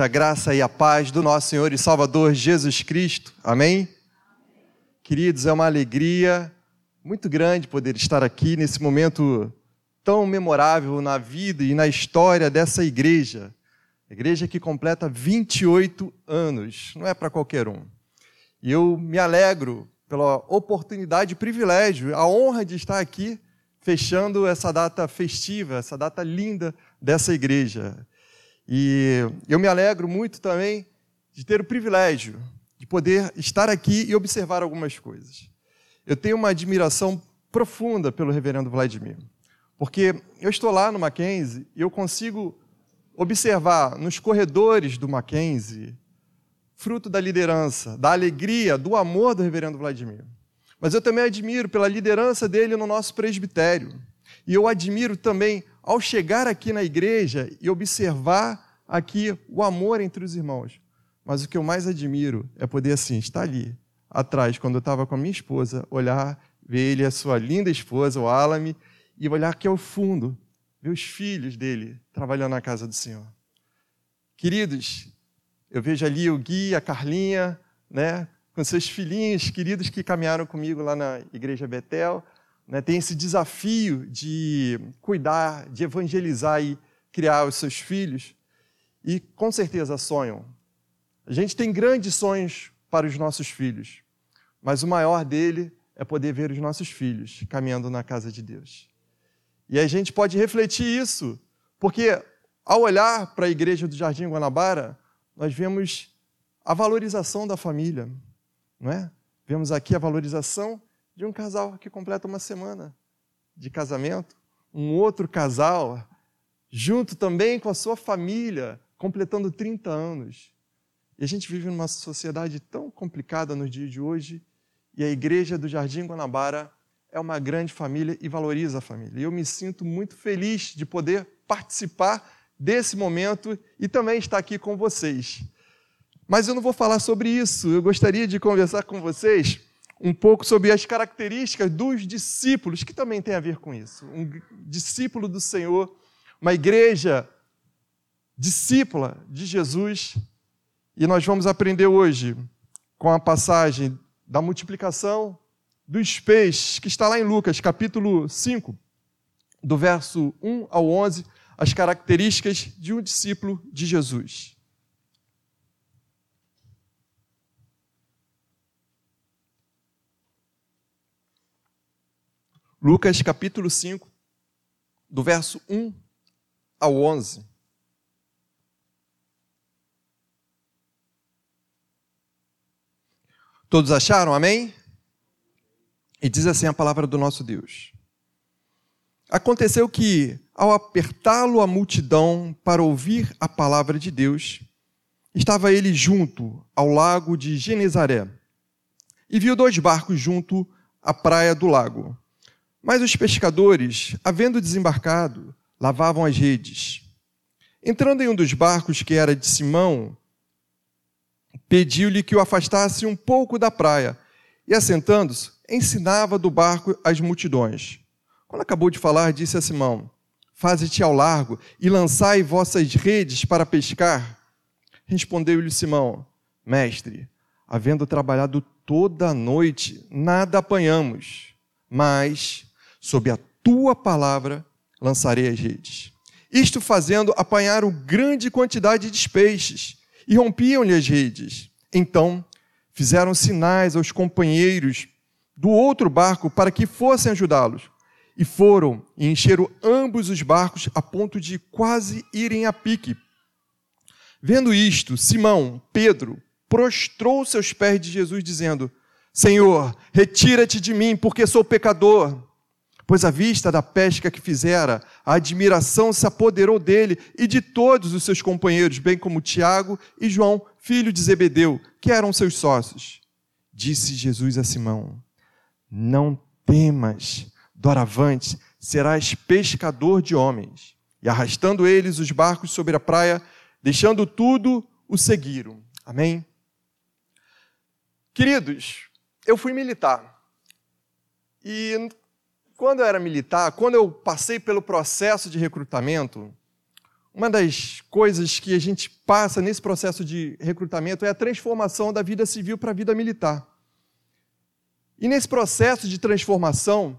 A graça e a paz do nosso Senhor e Salvador Jesus Cristo. Amém? Queridos, é uma alegria muito grande poder estar aqui nesse momento tão memorável na vida e na história dessa igreja. Igreja que completa 28 anos, não é para qualquer um. E eu me alegro pela oportunidade privilégio, a honra de estar aqui fechando essa data festiva, essa data linda dessa igreja. E eu me alegro muito também de ter o privilégio de poder estar aqui e observar algumas coisas. Eu tenho uma admiração profunda pelo reverendo Vladimir, porque eu estou lá no Mackenzie e eu consigo observar nos corredores do Mackenzie fruto da liderança, da alegria, do amor do reverendo Vladimir. Mas eu também admiro pela liderança dele no nosso presbitério. E eu admiro também ao chegar aqui na igreja e observar aqui o amor entre os irmãos. Mas o que eu mais admiro é poder assim estar ali atrás, quando eu estava com a minha esposa, olhar, ver ele, a sua linda esposa, o Alame, e olhar aqui ao fundo, ver os filhos dele trabalhando na casa do Senhor. Queridos, eu vejo ali o Gui, a Carlinha, né, com seus filhinhos queridos que caminharam comigo lá na Igreja Betel né, tem esse desafio de cuidar, de evangelizar e criar os seus filhos, e com certeza sonham. A gente tem grandes sonhos para os nossos filhos, mas o maior dele é poder ver os nossos filhos caminhando na casa de Deus. E a gente pode refletir isso, porque ao olhar para a igreja do Jardim Guanabara, nós vemos a valorização da família, não é? Vemos aqui a valorização de um casal que completa uma semana de casamento, um outro casal, junto também com a sua família, completando 30 anos. E a gente vive numa sociedade tão complicada nos dias de hoje, e a igreja do Jardim Guanabara é uma grande família e valoriza a família. E eu me sinto muito feliz de poder participar desse momento e também estar aqui com vocês. Mas eu não vou falar sobre isso, eu gostaria de conversar com vocês um pouco sobre as características dos discípulos, que também tem a ver com isso. Um discípulo do Senhor, uma igreja discípula de Jesus. E nós vamos aprender hoje com a passagem da multiplicação dos peixes, que está lá em Lucas, capítulo 5, do verso 1 ao 11, as características de um discípulo de Jesus. Lucas capítulo 5, do verso 1 ao 11. Todos acharam? Amém? E diz assim a palavra do nosso Deus. Aconteceu que, ao apertá-lo a multidão para ouvir a palavra de Deus, estava ele junto ao lago de Genezaré e viu dois barcos junto à praia do lago mas os pescadores, havendo desembarcado, lavavam as redes. Entrando em um dos barcos que era de Simão, pediu-lhe que o afastasse um pouco da praia, e assentando-se, ensinava do barco as multidões. Quando acabou de falar, disse a Simão: Faze-te ao largo e lançai vossas redes para pescar. Respondeu-lhe Simão: Mestre, havendo trabalhado toda a noite, nada apanhamos, mas sob a tua palavra lançarei as redes. Isto fazendo, apanharam grande quantidade de peixes e rompiam-lhe as redes. Então, fizeram sinais aos companheiros do outro barco para que fossem ajudá-los. E foram e encheram ambos os barcos a ponto de quase irem a pique. Vendo isto, Simão, Pedro, prostrou seus pés de Jesus, dizendo: Senhor, retira-te de mim, porque sou pecador pois à vista da pesca que fizera, a admiração se apoderou dele e de todos os seus companheiros, bem como Tiago e João, filho de Zebedeu, que eram seus sócios. Disse Jesus a Simão: Não temas, doravante, serás pescador de homens. E arrastando eles os barcos sobre a praia, deixando tudo, o seguiram. Amém? Queridos, eu fui militar. E quando eu era militar, quando eu passei pelo processo de recrutamento, uma das coisas que a gente passa nesse processo de recrutamento é a transformação da vida civil para a vida militar. E nesse processo de transformação,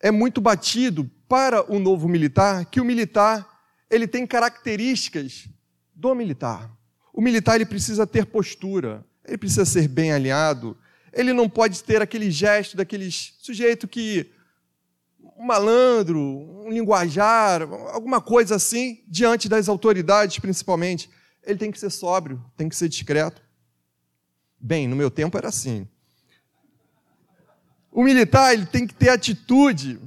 é muito batido para o novo militar que o militar ele tem características do militar. O militar ele precisa ter postura, ele precisa ser bem alinhado, ele não pode ter aquele gesto daquele sujeito que um malandro, um linguajar, alguma coisa assim, diante das autoridades, principalmente. Ele tem que ser sóbrio, tem que ser discreto. Bem, no meu tempo era assim. O militar ele tem que ter atitude.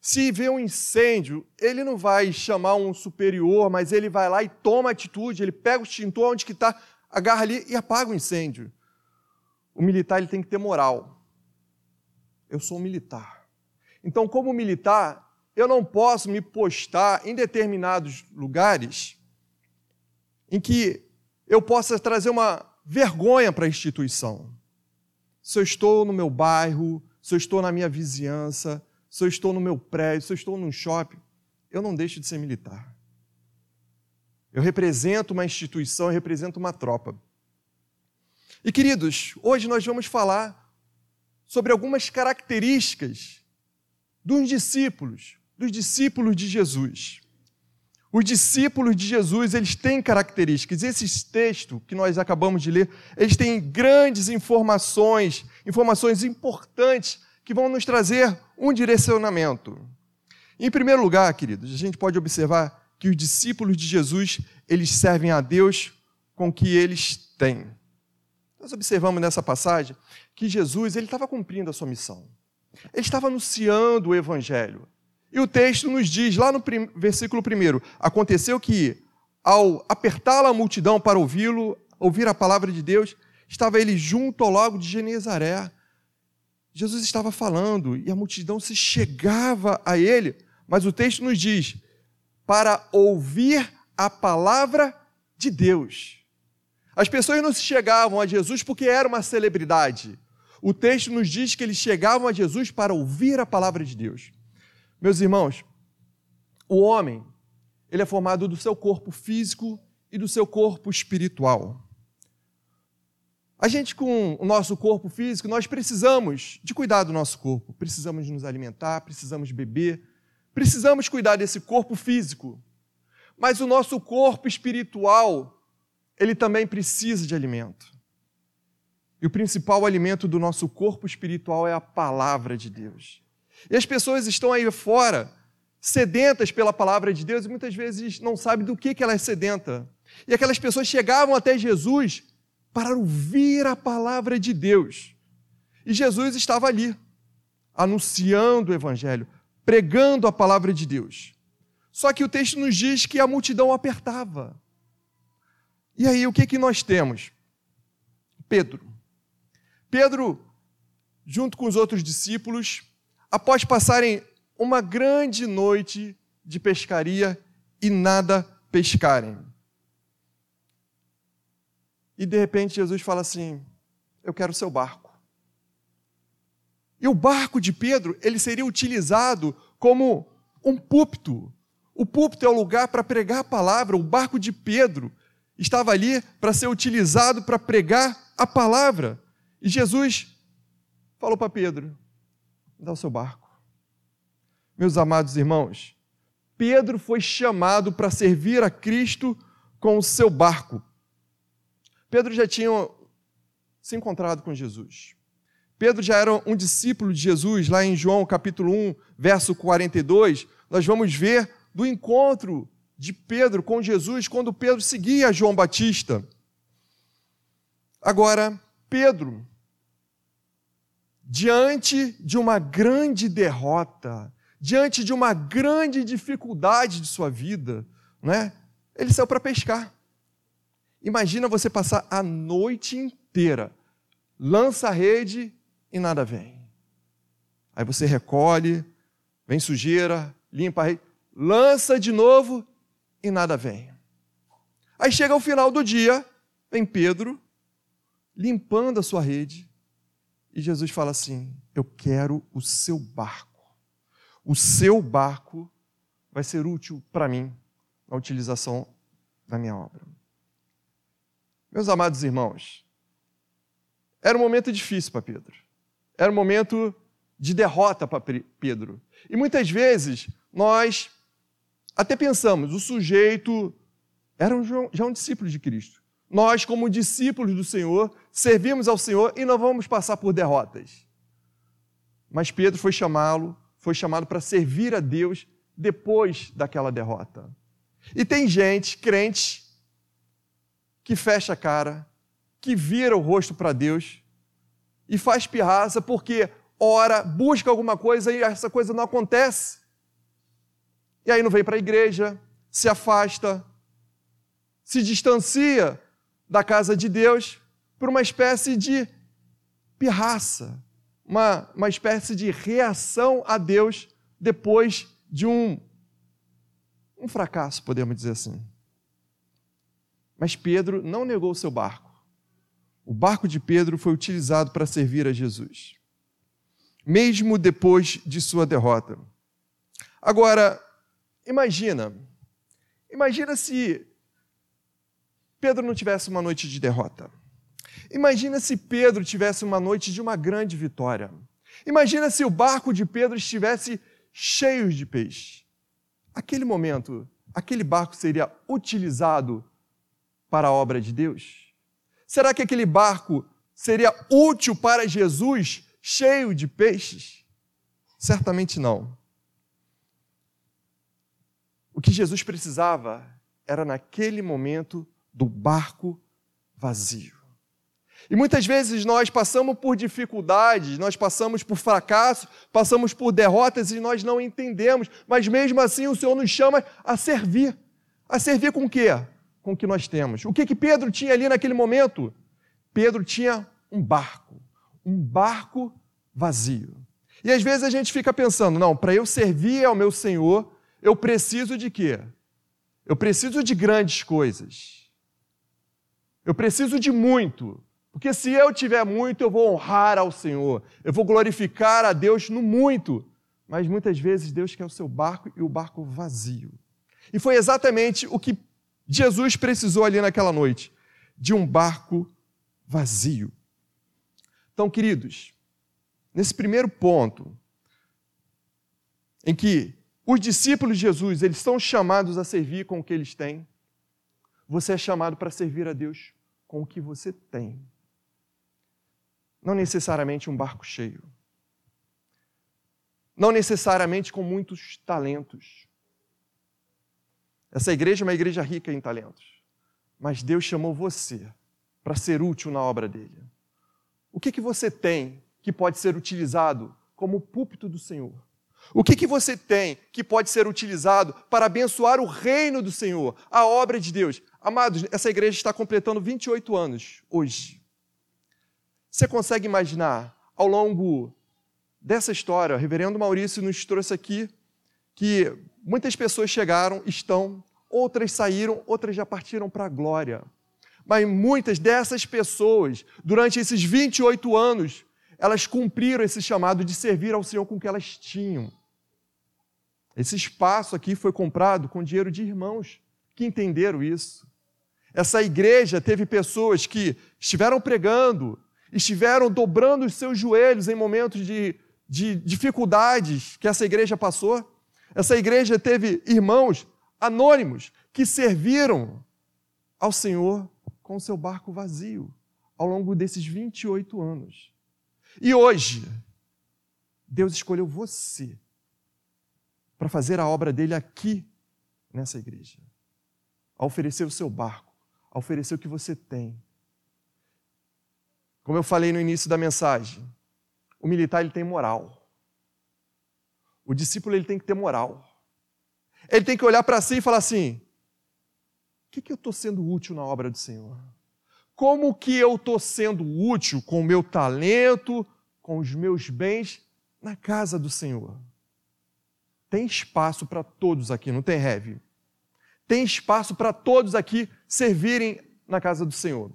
Se vê um incêndio, ele não vai chamar um superior, mas ele vai lá e toma atitude, ele pega o extintor onde que está, agarra ali e apaga o incêndio. O militar ele tem que ter moral. Eu sou um militar. Então, como militar, eu não posso me postar em determinados lugares em que eu possa trazer uma vergonha para a instituição. Se eu estou no meu bairro, se eu estou na minha vizinhança, se eu estou no meu prédio, se eu estou num shopping, eu não deixo de ser militar. Eu represento uma instituição, eu represento uma tropa. E queridos, hoje nós vamos falar sobre algumas características dos discípulos, dos discípulos de Jesus. Os discípulos de Jesus, eles têm características. Esses textos que nós acabamos de ler, eles têm grandes informações, informações importantes que vão nos trazer um direcionamento. Em primeiro lugar, queridos, a gente pode observar que os discípulos de Jesus, eles servem a Deus com o que eles têm. Nós observamos nessa passagem que Jesus, ele estava cumprindo a sua missão. Ele estava anunciando o evangelho. E o texto nos diz, lá no versículo 1, aconteceu que, ao apertá-la a multidão para ouvi-lo, ouvir a palavra de Deus, estava ele junto ao lago de Genezaré. Jesus estava falando e a multidão se chegava a ele, mas o texto nos diz, para ouvir a palavra de Deus. As pessoas não se chegavam a Jesus porque era uma celebridade, o texto nos diz que eles chegavam a Jesus para ouvir a palavra de Deus. Meus irmãos, o homem, ele é formado do seu corpo físico e do seu corpo espiritual. A gente, com o nosso corpo físico, nós precisamos de cuidar do nosso corpo, precisamos nos alimentar, precisamos beber, precisamos cuidar desse corpo físico. Mas o nosso corpo espiritual, ele também precisa de alimento. E o principal alimento do nosso corpo espiritual é a palavra de Deus. E as pessoas estão aí fora, sedentas pela palavra de Deus, e muitas vezes não sabem do que, que ela é sedenta. E aquelas pessoas chegavam até Jesus para ouvir a palavra de Deus. E Jesus estava ali, anunciando o Evangelho, pregando a palavra de Deus. Só que o texto nos diz que a multidão apertava. E aí, o que, que nós temos? Pedro. Pedro, junto com os outros discípulos, após passarem uma grande noite de pescaria e nada pescarem. E de repente Jesus fala assim: Eu quero o seu barco. E o barco de Pedro, ele seria utilizado como um púlpito. O púlpito é o lugar para pregar a palavra. O barco de Pedro estava ali para ser utilizado para pregar a palavra. E Jesus falou para Pedro: dá o seu barco. Meus amados irmãos, Pedro foi chamado para servir a Cristo com o seu barco. Pedro já tinha se encontrado com Jesus. Pedro já era um discípulo de Jesus, lá em João capítulo 1, verso 42, nós vamos ver do encontro de Pedro com Jesus quando Pedro seguia João Batista. Agora, Pedro diante de uma grande derrota, diante de uma grande dificuldade de sua vida, né? ele saiu para pescar. Imagina você passar a noite inteira, lança a rede e nada vem. Aí você recolhe, vem sujeira, limpa a rede, lança de novo e nada vem. Aí chega o final do dia, vem Pedro, limpando a sua rede, e Jesus fala assim: Eu quero o seu barco. O seu barco vai ser útil para mim. na utilização da minha obra. Meus amados irmãos, era um momento difícil para Pedro. Era um momento de derrota para Pedro. E muitas vezes nós até pensamos, o sujeito era um, já um discípulo de Cristo. Nós, como discípulos do Senhor, servimos ao Senhor e não vamos passar por derrotas. Mas Pedro foi chamá-lo, foi chamado para servir a Deus depois daquela derrota. E tem gente, crente, que fecha a cara, que vira o rosto para Deus e faz pirraça porque ora, busca alguma coisa e essa coisa não acontece. E aí não vem para a igreja, se afasta, se distancia da casa de Deus por uma espécie de pirraça, uma, uma espécie de reação a Deus depois de um, um fracasso, podemos dizer assim. Mas Pedro não negou seu barco. O barco de Pedro foi utilizado para servir a Jesus, mesmo depois de sua derrota. Agora, imagina, imagina se Pedro não tivesse uma noite de derrota. Imagina se Pedro tivesse uma noite de uma grande vitória. Imagina se o barco de Pedro estivesse cheio de peixe. Aquele momento, aquele barco seria utilizado para a obra de Deus? Será que aquele barco seria útil para Jesus cheio de peixes? Certamente não. O que Jesus precisava era, naquele momento, do barco vazio. E muitas vezes nós passamos por dificuldades, nós passamos por fracassos, passamos por derrotas e nós não entendemos, mas mesmo assim o Senhor nos chama a servir. A servir com o quê? Com o que nós temos. O que, que Pedro tinha ali naquele momento? Pedro tinha um barco, um barco vazio. E às vezes a gente fica pensando, não, para eu servir ao meu Senhor, eu preciso de quê? Eu preciso de grandes coisas. Eu preciso de muito. Porque se eu tiver muito, eu vou honrar ao Senhor. Eu vou glorificar a Deus no muito. Mas muitas vezes Deus quer o seu barco e o barco vazio. E foi exatamente o que Jesus precisou ali naquela noite: de um barco vazio. Então, queridos, nesse primeiro ponto, em que os discípulos de Jesus, eles são chamados a servir com o que eles têm. Você é chamado para servir a Deus com o que você tem. Não necessariamente um barco cheio. Não necessariamente com muitos talentos. Essa igreja é uma igreja rica em talentos. Mas Deus chamou você para ser útil na obra dele. O que, que você tem que pode ser utilizado como púlpito do Senhor? O que, que você tem que pode ser utilizado para abençoar o reino do Senhor, a obra de Deus? Amados, essa igreja está completando 28 anos hoje. Você consegue imaginar, ao longo dessa história, o reverendo Maurício nos trouxe aqui que muitas pessoas chegaram, estão, outras saíram, outras já partiram para a glória. Mas muitas dessas pessoas, durante esses 28 anos, elas cumpriram esse chamado de servir ao Senhor com o que elas tinham. Esse espaço aqui foi comprado com dinheiro de irmãos que entenderam isso. Essa igreja teve pessoas que estiveram pregando, estiveram dobrando os seus joelhos em momentos de, de dificuldades que essa igreja passou. Essa igreja teve irmãos anônimos que serviram ao Senhor com o seu barco vazio ao longo desses 28 anos. E hoje, Deus escolheu você para fazer a obra dele aqui nessa igreja. A oferecer o seu barco, a oferecer o que você tem. Como eu falei no início da mensagem, o militar ele tem moral. O discípulo ele tem que ter moral. Ele tem que olhar para si e falar assim: que, que eu estou sendo útil na obra do Senhor? Como que eu estou sendo útil com o meu talento, com os meus bens na casa do Senhor? Tem espaço para todos aqui, não tem heavy? Tem espaço para todos aqui servirem na casa do Senhor.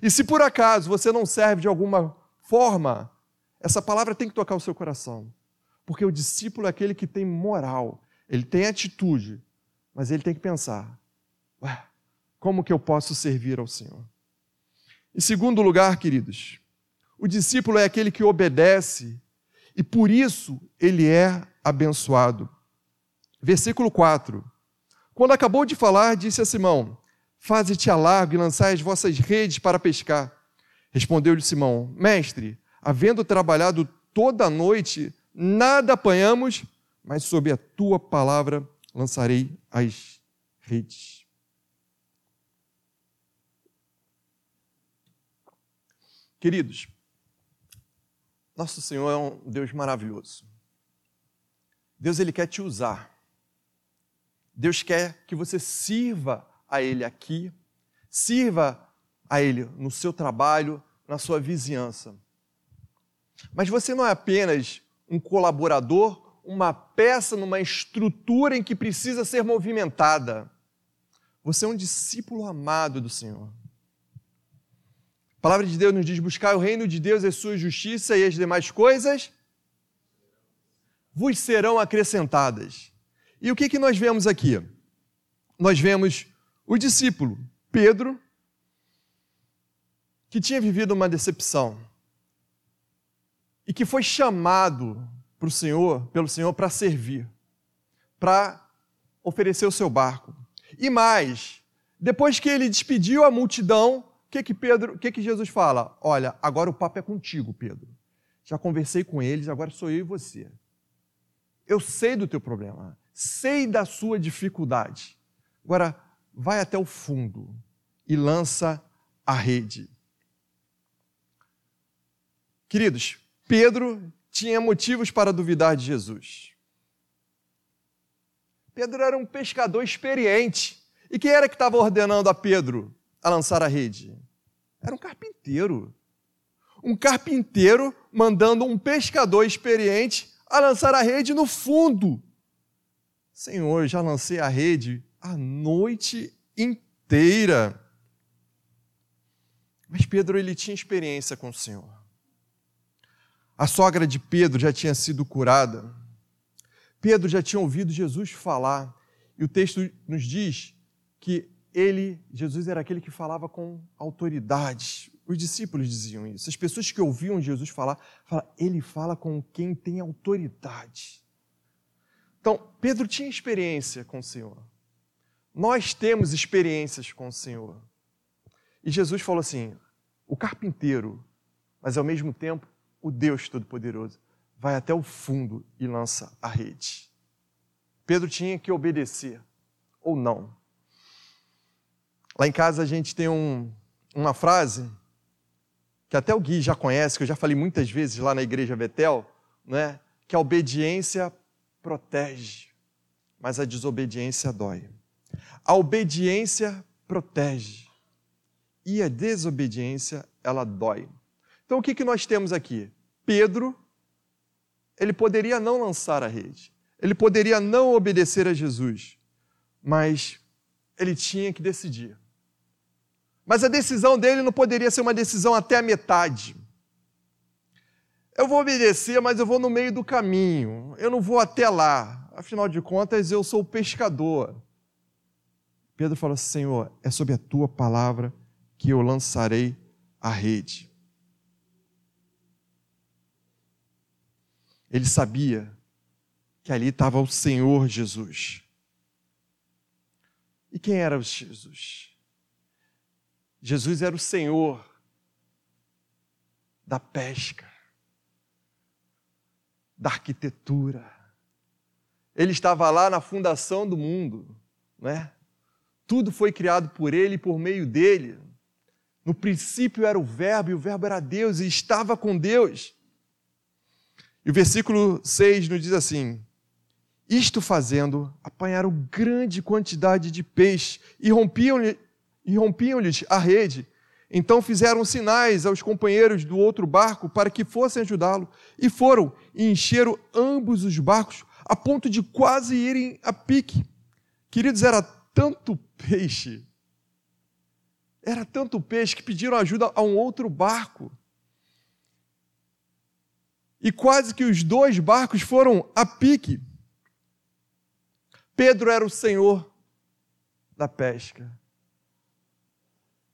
E se por acaso você não serve de alguma forma, essa palavra tem que tocar o seu coração. Porque o discípulo é aquele que tem moral, ele tem atitude, mas ele tem que pensar: como que eu posso servir ao Senhor? Em segundo lugar, queridos, o discípulo é aquele que obedece e por isso ele é abençoado. Versículo 4. Quando acabou de falar, disse a Simão: Faze-te a largo e lançai as vossas redes para pescar. Respondeu-lhe Simão: Mestre, havendo trabalhado toda a noite, nada apanhamos, mas sob a tua palavra lançarei as redes. Queridos, nosso Senhor é um Deus maravilhoso. Deus ele quer te usar. Deus quer que você sirva a ele aqui, sirva a ele no seu trabalho, na sua vizinhança. Mas você não é apenas um colaborador, uma peça numa estrutura em que precisa ser movimentada. Você é um discípulo amado do Senhor. A palavra de Deus nos diz: buscar o reino de Deus e sua justiça, e as demais coisas vos serão acrescentadas. E o que, que nós vemos aqui? Nós vemos o discípulo Pedro, que tinha vivido uma decepção e que foi chamado pro Senhor, pelo Senhor para servir, para oferecer o seu barco. E mais, depois que ele despediu a multidão, que que Pedro, que que Jesus fala? Olha, agora o papo é contigo, Pedro. Já conversei com eles, agora sou eu e você. Eu sei do teu problema, sei da sua dificuldade. Agora vai até o fundo e lança a rede. Queridos, Pedro tinha motivos para duvidar de Jesus. Pedro era um pescador experiente. E quem era que estava ordenando a Pedro a lançar a rede? Era um carpinteiro. Um carpinteiro mandando um pescador experiente a lançar a rede no fundo. Senhor, já lancei a rede a noite inteira. Mas Pedro ele tinha experiência com o Senhor. A sogra de Pedro já tinha sido curada. Pedro já tinha ouvido Jesus falar. E o texto nos diz que ele, Jesus era aquele que falava com autoridade. Os discípulos diziam isso. As pessoas que ouviam Jesus falar, falam, ele fala com quem tem autoridade. Então, Pedro tinha experiência com o Senhor. Nós temos experiências com o Senhor. E Jesus falou assim: o carpinteiro, mas ao mesmo tempo o Deus Todo-Poderoso, vai até o fundo e lança a rede. Pedro tinha que obedecer, ou não. Lá em casa a gente tem um, uma frase que até o Gui já conhece, que eu já falei muitas vezes lá na igreja Betel, né? que a obediência protege, mas a desobediência dói. A obediência protege e a desobediência ela dói. Então o que, que nós temos aqui? Pedro, ele poderia não lançar a rede, ele poderia não obedecer a Jesus, mas ele tinha que decidir. Mas a decisão dele não poderia ser uma decisão até a metade. Eu vou obedecer, mas eu vou no meio do caminho. Eu não vou até lá. Afinal de contas, eu sou pescador. Pedro falou Senhor, é sob a tua palavra que eu lançarei a rede. Ele sabia que ali estava o Senhor Jesus. E quem era Jesus? Jesus era o Senhor da pesca, da arquitetura. Ele estava lá na fundação do mundo, né? Tudo foi criado por ele e por meio dele. No princípio era o Verbo, e o Verbo era Deus, e estava com Deus. E o versículo 6 nos diz assim: Isto fazendo, apanharam grande quantidade de peixe e rompiam-lhe e rompiam-lhes a rede. Então fizeram sinais aos companheiros do outro barco para que fossem ajudá-lo. E foram e encheram ambos os barcos a ponto de quase irem a pique. Queridos, era tanto peixe, era tanto peixe que pediram ajuda a um outro barco. E quase que os dois barcos foram a pique. Pedro era o senhor da pesca.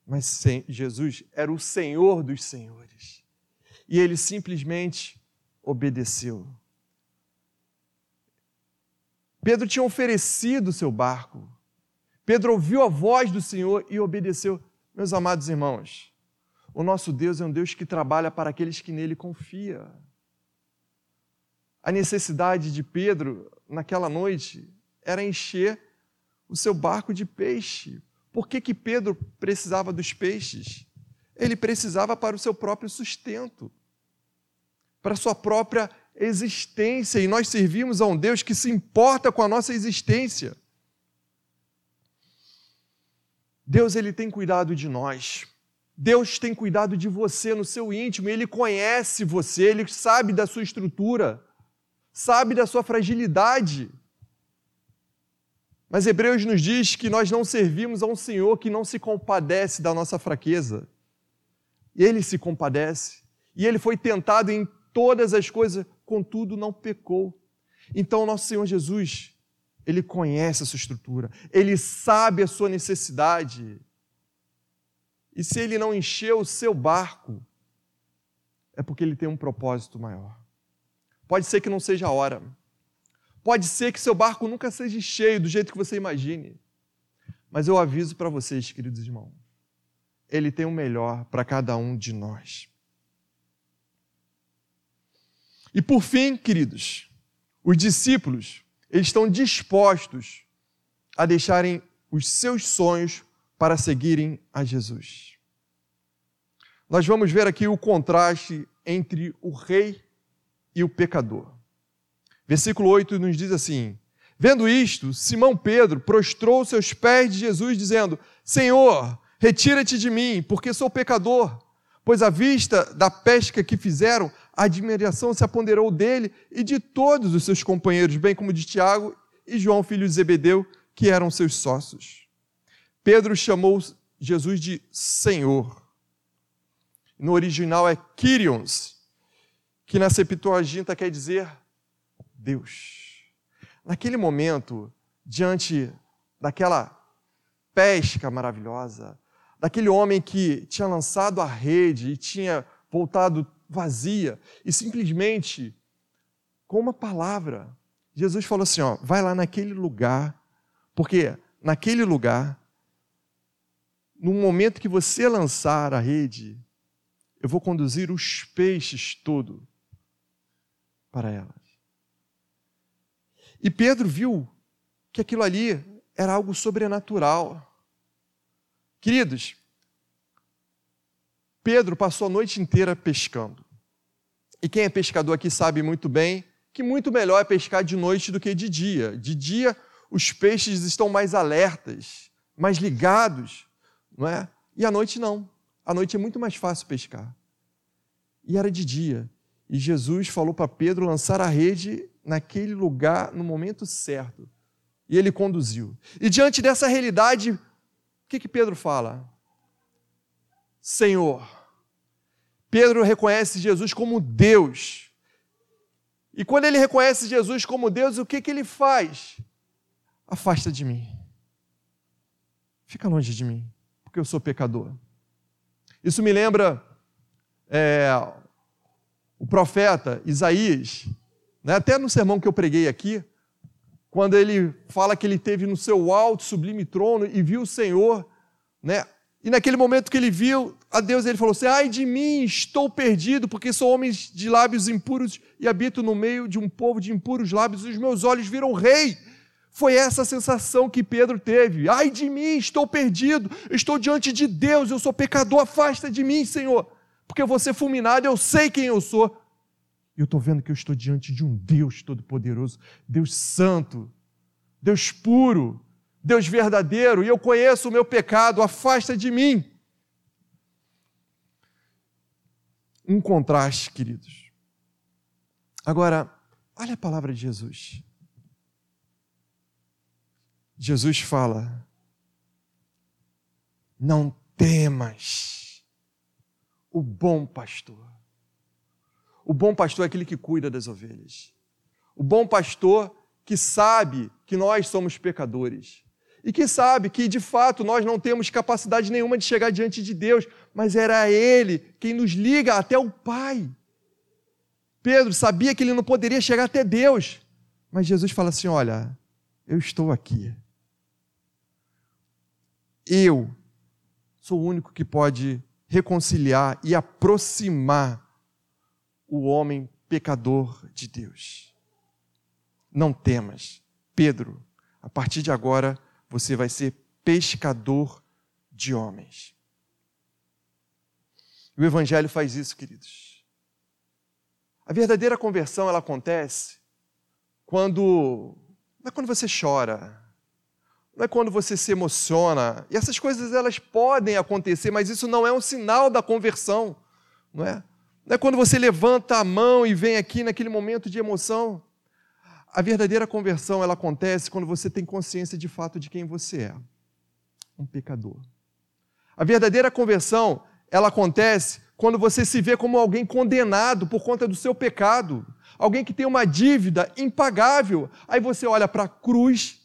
Mas Jesus era o Senhor dos senhores. E ele simplesmente obedeceu. Pedro tinha oferecido o seu barco. Pedro ouviu a voz do Senhor e obedeceu. Meus amados irmãos, o nosso Deus é um Deus que trabalha para aqueles que nele confiam. A necessidade de Pedro naquela noite era encher o seu barco de peixe. Por que, que Pedro precisava dos peixes? Ele precisava para o seu próprio sustento, para a sua própria existência. E nós servimos a um Deus que se importa com a nossa existência. Deus ele tem cuidado de nós. Deus tem cuidado de você no seu íntimo, ele conhece você, ele sabe da sua estrutura sabe da sua fragilidade. Mas Hebreus nos diz que nós não servimos a um Senhor que não se compadece da nossa fraqueza. Ele se compadece. E ele foi tentado em todas as coisas, contudo não pecou. Então, nosso Senhor Jesus, ele conhece a sua estrutura, ele sabe a sua necessidade. E se ele não encheu o seu barco, é porque ele tem um propósito maior. Pode ser que não seja a hora. Pode ser que seu barco nunca seja cheio do jeito que você imagine. Mas eu aviso para vocês, queridos irmãos, ele tem o melhor para cada um de nós. E por fim, queridos, os discípulos, eles estão dispostos a deixarem os seus sonhos para seguirem a Jesus. Nós vamos ver aqui o contraste entre o rei e o pecador. Versículo 8 nos diz assim: Vendo isto, Simão Pedro prostrou seus pés de Jesus, dizendo: Senhor, retira-te de mim, porque sou pecador. Pois à vista da pesca que fizeram, a admiração se apoderou dele e de todos os seus companheiros, bem como de Tiago e João, filho de Zebedeu, que eram seus sócios. Pedro chamou Jesus de Senhor. No original é Kyrios, que na Septuaginta quer dizer Deus. Naquele momento, diante daquela pesca maravilhosa, daquele homem que tinha lançado a rede e tinha voltado vazia e simplesmente com uma palavra, Jesus falou assim: ó, vai lá naquele lugar, porque naquele lugar, no momento que você lançar a rede, eu vou conduzir os peixes todo para elas. E Pedro viu que aquilo ali era algo sobrenatural. Queridos, Pedro passou a noite inteira pescando. E quem é pescador aqui sabe muito bem que muito melhor é pescar de noite do que de dia. De dia, os peixes estão mais alertas, mais ligados, não é? E à noite não. À noite é muito mais fácil pescar. E era de dia. E Jesus falou para Pedro lançar a rede naquele lugar no momento certo. E ele conduziu. E diante dessa realidade, o que, que Pedro fala? Senhor. Pedro reconhece Jesus como Deus. E quando ele reconhece Jesus como Deus, o que, que ele faz? Afasta de mim. Fica longe de mim, porque eu sou pecador. Isso me lembra é, o profeta Isaías, até no sermão que eu preguei aqui, quando ele fala que ele teve no seu alto, sublime trono e viu o Senhor, né? E naquele momento que ele viu a Deus, ele falou assim: Ai de mim, estou perdido, porque sou homem de lábios impuros e habito no meio de um povo de impuros lábios, e os meus olhos viram rei. Foi essa a sensação que Pedro teve. Ai de mim, estou perdido, estou diante de Deus, eu sou pecador, afasta de mim, Senhor porque eu vou ser fulminado, eu sei quem eu sou. Eu estou vendo que eu estou diante de um Deus todo-poderoso, Deus santo, Deus puro, Deus verdadeiro, e eu conheço o meu pecado, afasta de mim. Um contraste, queridos. Agora, olha a palavra de Jesus. Jesus fala: Não temas o bom pastor. O bom pastor é aquele que cuida das ovelhas. O bom pastor que sabe que nós somos pecadores e que sabe que de fato nós não temos capacidade nenhuma de chegar diante de Deus, mas era Ele quem nos liga até o Pai. Pedro sabia que ele não poderia chegar até Deus, mas Jesus fala assim: Olha, eu estou aqui. Eu sou o único que pode reconciliar e aproximar o homem pecador de Deus. Não temas, Pedro, a partir de agora você vai ser pescador de homens. O Evangelho faz isso, queridos. A verdadeira conversão ela acontece quando não é quando você chora, não é quando você se emociona. E essas coisas elas podem acontecer, mas isso não é um sinal da conversão, não é? Não é quando você levanta a mão e vem aqui naquele momento de emoção. A verdadeira conversão ela acontece quando você tem consciência de fato de quem você é, um pecador. A verdadeira conversão ela acontece quando você se vê como alguém condenado por conta do seu pecado, alguém que tem uma dívida impagável. Aí você olha para a cruz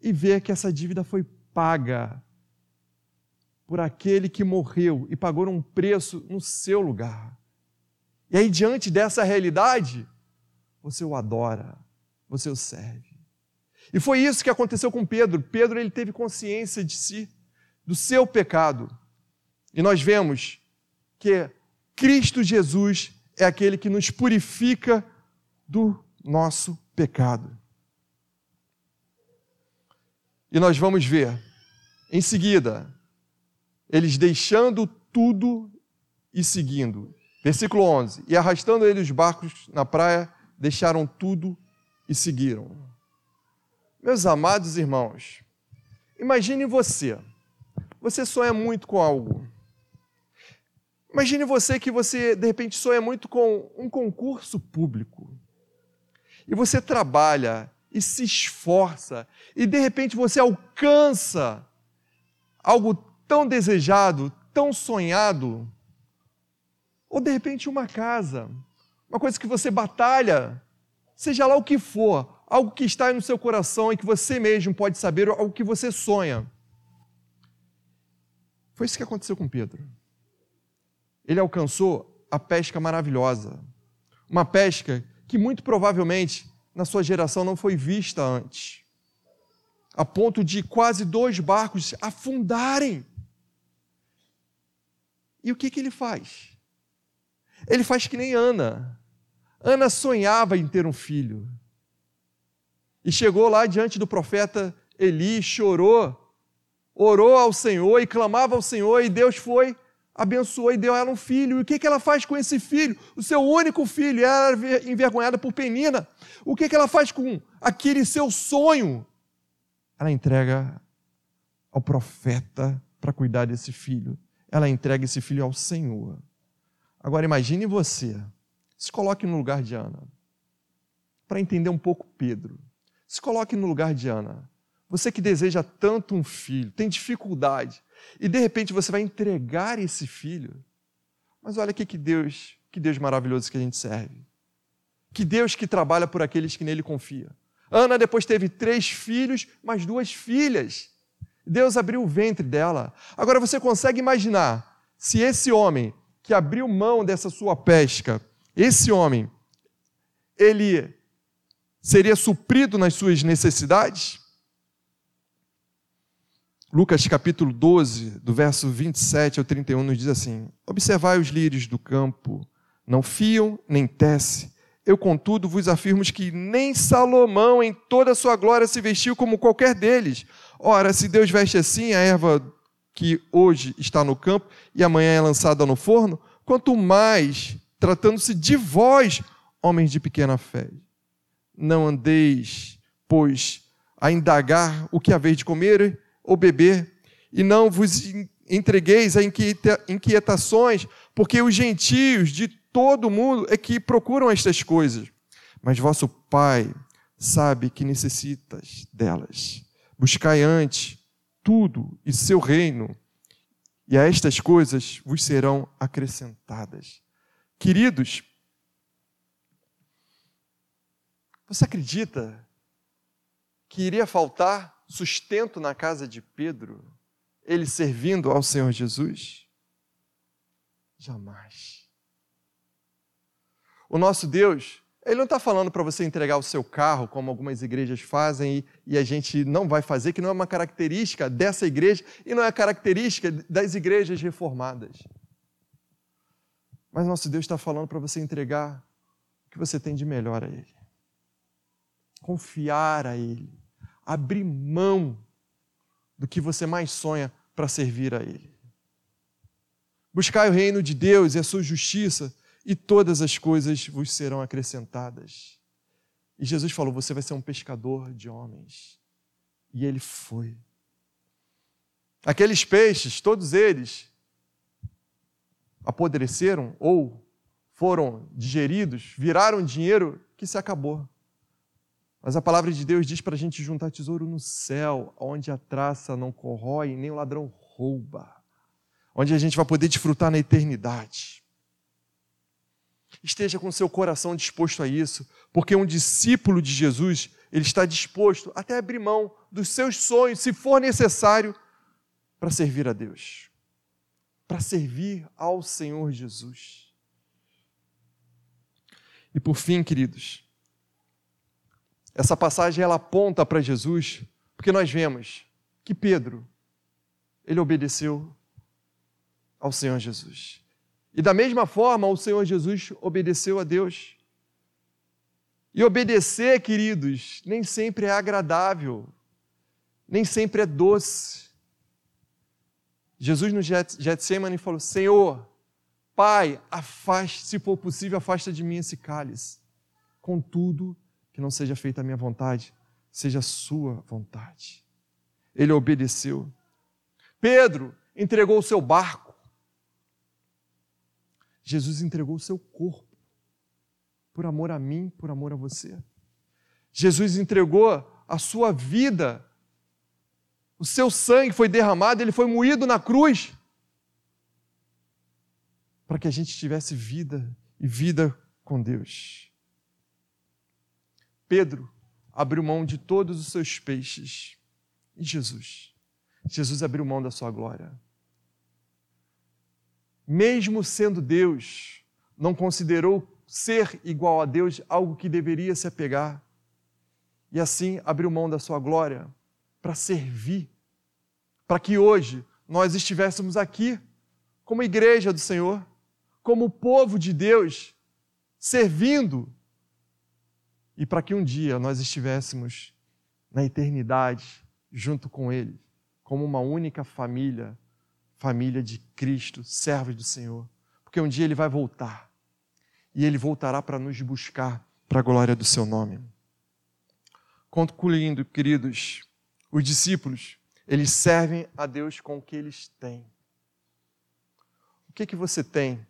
e vê que essa dívida foi paga por aquele que morreu e pagou um preço no seu lugar. E aí, diante dessa realidade, você o adora, você o serve. E foi isso que aconteceu com Pedro. Pedro ele teve consciência de si, do seu pecado. E nós vemos que Cristo Jesus é aquele que nos purifica do nosso pecado. E nós vamos ver, em seguida, eles deixando tudo e seguindo. Versículo 11: E arrastando ele os barcos na praia, deixaram tudo e seguiram. Meus amados irmãos, imagine você. Você sonha muito com algo. Imagine você que você, de repente, sonha muito com um concurso público. E você trabalha e se esforça, e de repente você alcança algo tão desejado, tão sonhado, ou de repente uma casa, uma coisa que você batalha, seja lá o que for, algo que está no seu coração e que você mesmo pode saber, algo que você sonha. Foi isso que aconteceu com Pedro. Ele alcançou a pesca maravilhosa. Uma pesca que muito provavelmente na sua geração não foi vista antes. A ponto de quase dois barcos afundarem. E o que, que ele faz? Ele faz que nem Ana. Ana sonhava em ter um filho. E chegou lá diante do profeta Eli, chorou, orou ao Senhor e clamava ao Senhor, e Deus foi, abençoou e deu a ela um filho. E o que, que ela faz com esse filho? O seu único filho. Ela era envergonhada por Penina. O que, que ela faz com aquele seu sonho? Ela entrega ao profeta para cuidar desse filho. Ela entrega esse filho ao Senhor. Agora imagine você, se coloque no lugar de Ana, para entender um pouco Pedro. Se coloque no lugar de Ana. Você que deseja tanto um filho, tem dificuldade, e de repente você vai entregar esse filho. Mas olha aqui que Deus, que Deus maravilhoso que a gente serve. Que Deus que trabalha por aqueles que nele confiam. Ana depois teve três filhos, mais duas filhas. Deus abriu o ventre dela. Agora você consegue imaginar se esse homem que abriu mão dessa sua pesca, esse homem, ele seria suprido nas suas necessidades? Lucas capítulo 12, do verso 27 ao 31, nos diz assim: Observai os lírios do campo, não fiam nem tecem. Eu, contudo, vos afirmo que nem Salomão, em toda a sua glória, se vestiu como qualquer deles. Ora, se Deus veste assim a erva que hoje está no campo e amanhã é lançada no forno, quanto mais tratando-se de vós, homens de pequena fé. Não andeis, pois, a indagar o que haveis de comer ou beber, e não vos entregueis a inquietações, porque os gentios de todo mundo é que procuram estas coisas. Mas vosso Pai sabe que necessitas delas. Buscai antes tudo e seu reino, e a estas coisas vos serão acrescentadas. Queridos, você acredita que iria faltar sustento na casa de Pedro, ele servindo ao Senhor Jesus? Jamais. O nosso Deus, ele não está falando para você entregar o seu carro, como algumas igrejas fazem, e, e, a gente não vai fazer, que não é uma característica dessa igreja e não é característica das igrejas reformadas. Mas nosso Deus está falando para você entregar o que você tem de melhor a Ele. Confiar a Ele. Abrir mão do que você mais sonha para servir a Ele. Buscai o reino de Deus e a sua justiça, e todas as coisas vos serão acrescentadas. E Jesus falou: Você vai ser um pescador de homens. E ele foi. Aqueles peixes, todos eles, apodreceram ou foram digeridos, viraram dinheiro que se acabou. Mas a palavra de Deus diz para a gente juntar tesouro no céu, onde a traça não corrói, nem o ladrão rouba, onde a gente vai poder desfrutar na eternidade. Esteja com seu coração disposto a isso, porque um discípulo de Jesus, ele está disposto até abrir mão dos seus sonhos, se for necessário, para servir a Deus para servir ao Senhor Jesus. E por fim, queridos, essa passagem ela aponta para Jesus, porque nós vemos que Pedro, ele obedeceu ao Senhor Jesus. E da mesma forma, o Senhor Jesus obedeceu a Deus. E obedecer, queridos, nem sempre é agradável, nem sempre é doce. Jesus no Getsemane falou: Senhor, Pai, afaste, se for possível, afasta de mim esse cálice. Contudo, que não seja feita a minha vontade, seja a sua vontade. Ele obedeceu. Pedro entregou o seu barco. Jesus entregou o seu corpo. Por amor a mim, por amor a você. Jesus entregou a sua vida o seu sangue foi derramado, ele foi moído na cruz para que a gente tivesse vida e vida com Deus. Pedro abriu mão de todos os seus peixes. E Jesus? Jesus abriu mão da sua glória. Mesmo sendo Deus, não considerou ser igual a Deus algo que deveria se apegar. E assim abriu mão da sua glória para servir, para que hoje nós estivéssemos aqui como igreja do Senhor, como povo de Deus, servindo, e para que um dia nós estivéssemos na eternidade junto com Ele, como uma única família, família de Cristo, servos do Senhor, porque um dia Ele vai voltar e Ele voltará para nos buscar para a glória do Seu nome. Concluindo, queridos, os discípulos, eles servem a Deus com o que eles têm. O que, que você tem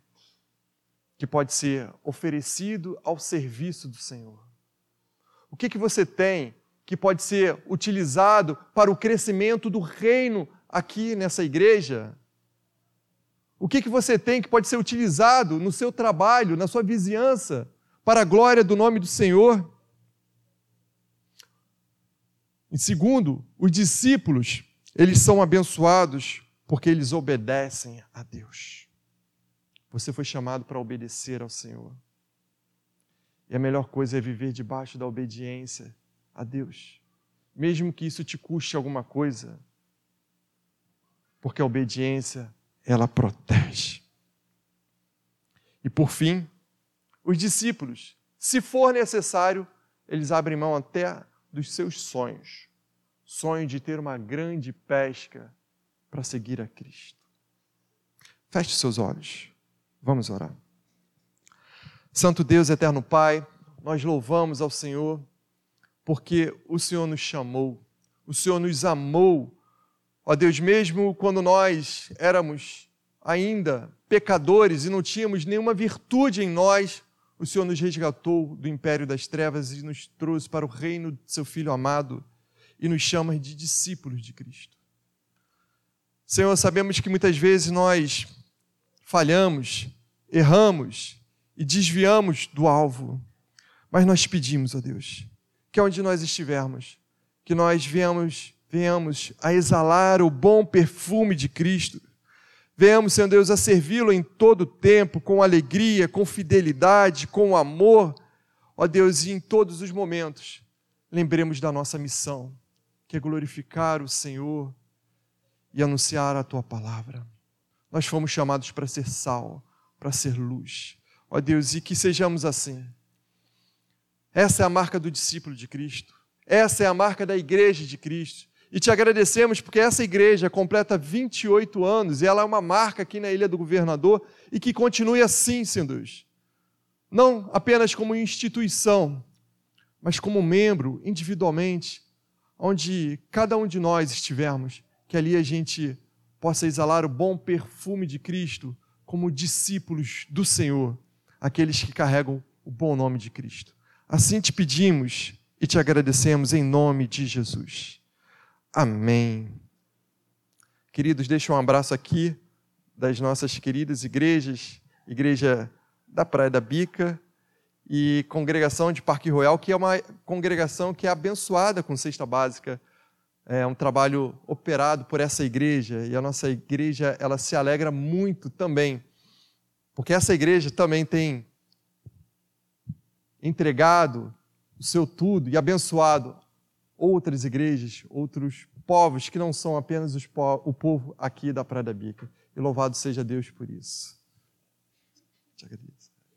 que pode ser oferecido ao serviço do Senhor? O que, que você tem que pode ser utilizado para o crescimento do reino aqui nessa igreja? O que, que você tem que pode ser utilizado no seu trabalho, na sua vizinhança, para a glória do nome do Senhor? Em segundo, os discípulos, eles são abençoados porque eles obedecem a Deus. Você foi chamado para obedecer ao Senhor. E a melhor coisa é viver debaixo da obediência a Deus, mesmo que isso te custe alguma coisa, porque a obediência, ela protege. E por fim, os discípulos, se for necessário, eles abrem mão até dos seus sonhos. Sonho de ter uma grande pesca para seguir a Cristo. Feche seus olhos. Vamos orar. Santo Deus, eterno Pai, nós louvamos ao Senhor porque o Senhor nos chamou, o Senhor nos amou. Ó Deus, mesmo quando nós éramos ainda pecadores e não tínhamos nenhuma virtude em nós, o Senhor nos resgatou do império das trevas e nos trouxe para o reino de seu Filho amado e nos chama de discípulos de Cristo. Senhor, sabemos que muitas vezes nós falhamos, erramos e desviamos do alvo, mas nós pedimos, ó Deus, que onde nós estivermos, que nós venhamos venhamos a exalar o bom perfume de Cristo. Venhamos, Senhor Deus, a servi-lo em todo o tempo, com alegria, com fidelidade, com amor. Ó Deus, e em todos os momentos, lembremos da nossa missão, que é glorificar o Senhor e anunciar a tua palavra. Nós fomos chamados para ser sal, para ser luz. Ó Deus, e que sejamos assim. Essa é a marca do discípulo de Cristo. Essa é a marca da igreja de Cristo. E te agradecemos porque essa igreja completa 28 anos e ela é uma marca aqui na Ilha do Governador e que continue assim, Senhor Deus. Não apenas como instituição, mas como membro, individualmente, onde cada um de nós estivermos, que ali a gente possa exalar o bom perfume de Cristo como discípulos do Senhor, aqueles que carregam o bom nome de Cristo. Assim te pedimos e te agradecemos em nome de Jesus. Amém. Queridos, deixa um abraço aqui das nossas queridas igrejas, Igreja da Praia da Bica e Congregação de Parque Royal, que é uma congregação que é abençoada com cesta básica. É um trabalho operado por essa igreja e a nossa igreja ela se alegra muito também, porque essa igreja também tem entregado o seu tudo e abençoado outras igrejas, outros povos que não são apenas po o povo aqui da Praia da Bica. E louvado seja Deus por isso. Te agradeço.